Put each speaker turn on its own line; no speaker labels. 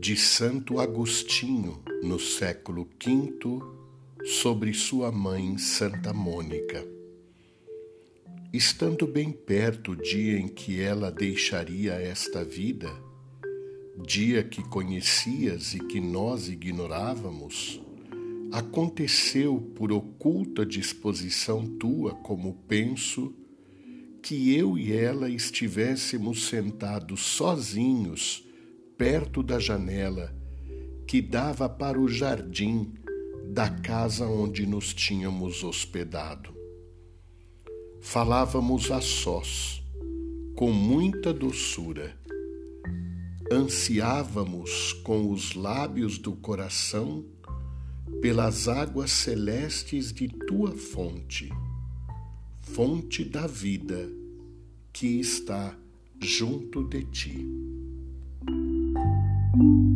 de Santo Agostinho, no século V, sobre sua mãe Santa Mônica. Estando bem perto o dia em que ela deixaria esta vida, dia que conhecias e que nós ignorávamos, aconteceu por oculta disposição tua, como penso, que eu e ela estivéssemos sentados sozinhos perto da janela que dava para o jardim da casa onde nos tínhamos hospedado. Falávamos a sós, com muita doçura. Ansiávamos com os lábios do coração pelas águas celestes de tua fonte, fonte da vida que está junto de ti. thank you.